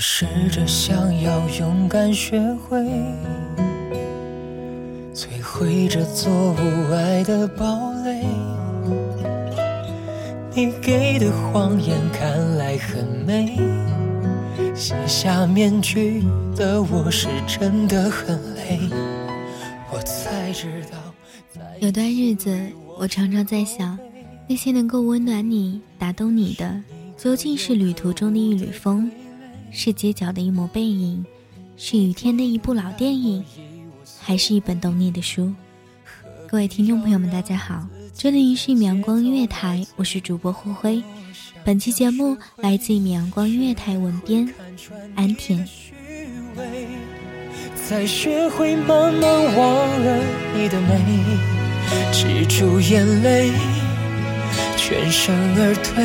试着想要勇敢学会摧毁这座无爱的堡垒。你给的谎言看来很美，卸下面具的我是真的很累。我才知道，有段日子，我常常在想，那些能够温暖你、打动你的，究竟是旅途中的一缕风，是街角的一抹背影，是雨天的一部老电影，还是一本懂你的书？各位听众朋友们，大家好，这里是米阳光音乐台，我是主播霍辉。本期节目来自米阳光音乐台文编安田。才学会慢慢忘了你的美，止住眼泪，全身而退，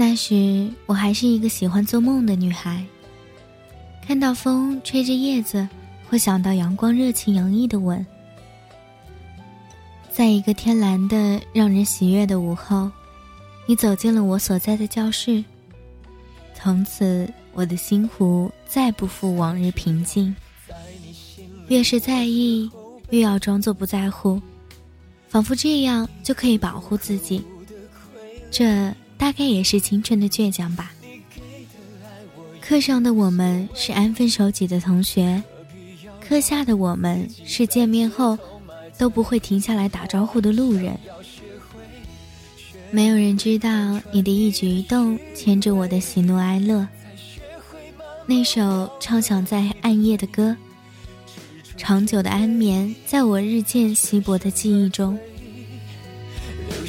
那时我还是一个喜欢做梦的女孩，看到风吹着叶子，会想到阳光热情洋溢的吻。在一个天蓝的、让人喜悦的午后，你走进了我所在的教室。从此，我的心湖再不复往日平静。越是在意，越要装作不在乎，仿佛这样就可以保护自己。这大概也是青春的倔强吧。课上的我们是安分守己的同学，课下的我们是见面后都不会停下来打招呼的路人。没有人知道你的一举一动牵着我的喜怒哀乐。那首唱响在暗夜的歌，长久的安眠在我日渐稀薄的记忆中。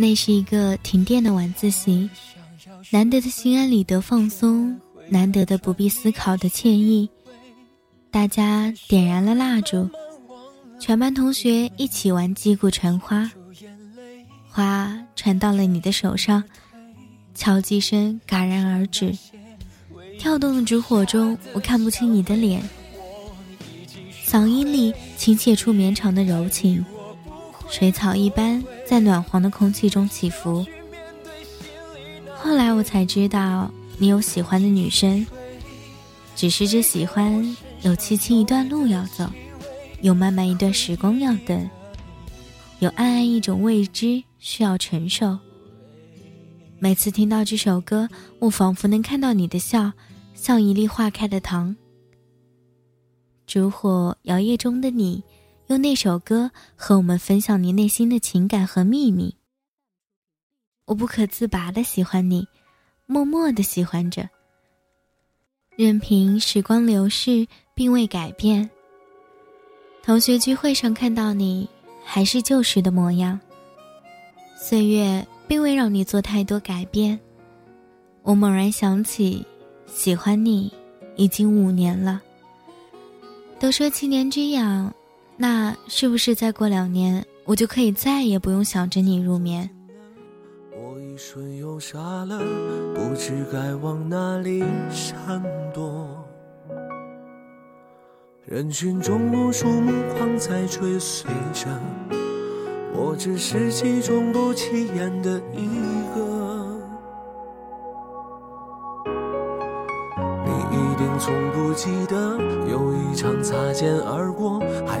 那是一个停电的晚自习，难得的心安理得放松，难得的不必思考的惬意。大家点燃了蜡烛，全班同学一起玩击鼓传花，花传到了你的手上，敲击声戛然而止，跳动的烛火中，我看不清你的脸。嗓音里倾泻出绵长的柔情，水草一般在暖黄的空气中起伏。后来我才知道，你有喜欢的女生，只是这喜欢有凄凄一段路要走，有漫漫一段时光要等，有暗暗一种未知需要承受。每次听到这首歌，我仿佛能看到你的笑，像一粒化开的糖。烛火摇曳中的你，用那首歌和我们分享你内心的情感和秘密。我不可自拔的喜欢你，默默的喜欢着。任凭时光流逝，并未改变。同学聚会上看到你，还是旧时的模样。岁月。并未让你做太多改变。我猛然想起，喜欢你已经五年了。都说七年之痒，那是不是再过两年，我就可以再也不用想着你入眠？我一瞬又傻了，不知该往哪里闪躲。人群中无数目光在追随着。我只是其中不起眼的一个，你一定从不记得有一场擦肩而过，还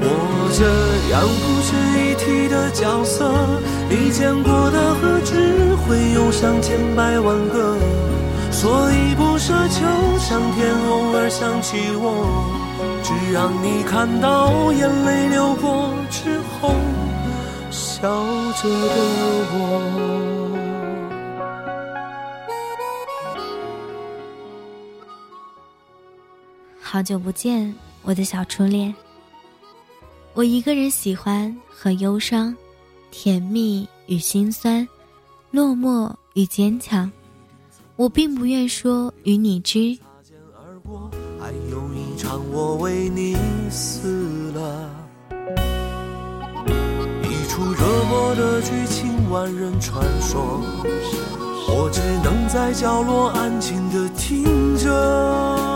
我这样不值一提的角色，你见过的何止会有上千百万个？所以不奢求上天偶尔想起我，只让你看到眼泪流过之后笑着的我。好久不见，我的小初恋。我一个人喜欢和忧伤，甜蜜与心酸，落寞与坚强。我并不愿说与你知。还有一场我为你死了，一出热播的剧情，万人传说，我只能在角落安静的听着。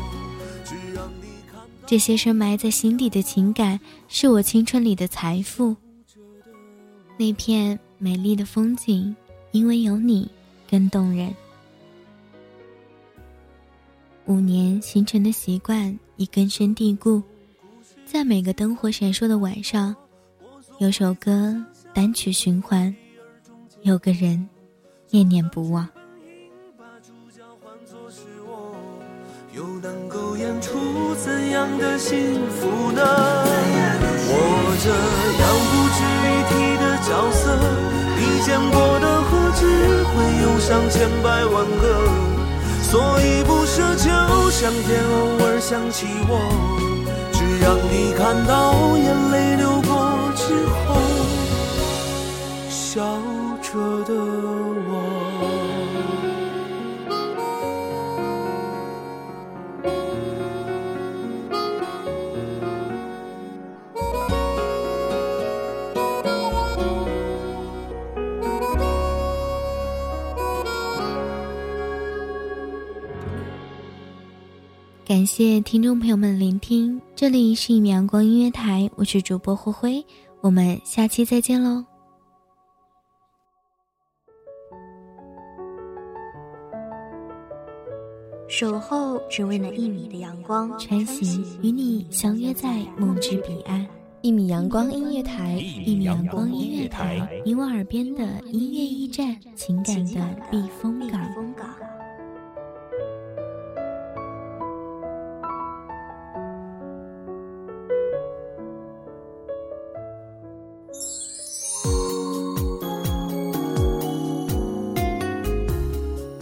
这些深埋在心底的情感，是我青春里的财富。那片。美丽的风景，因为有你更动人。五年形成的习惯已根深蒂固，在每个灯火闪烁的晚上，有首歌单曲循环，有个人念念不忘。出怎样的幸福呢？我这样不值一提的角色，你见过的何止会有上千百万个？所以不奢求上天偶尔想起我，只让你看到眼泪流过之后笑着的感谢听众朋友们聆听，这里是一米阳光音乐台，我是主播灰灰，我们下期再见喽！守候只为那一米的阳光，穿行与你相约在梦之彼岸。一米阳光音乐台，一米阳光音乐台，你我耳边的音乐驿站，情感的避风港。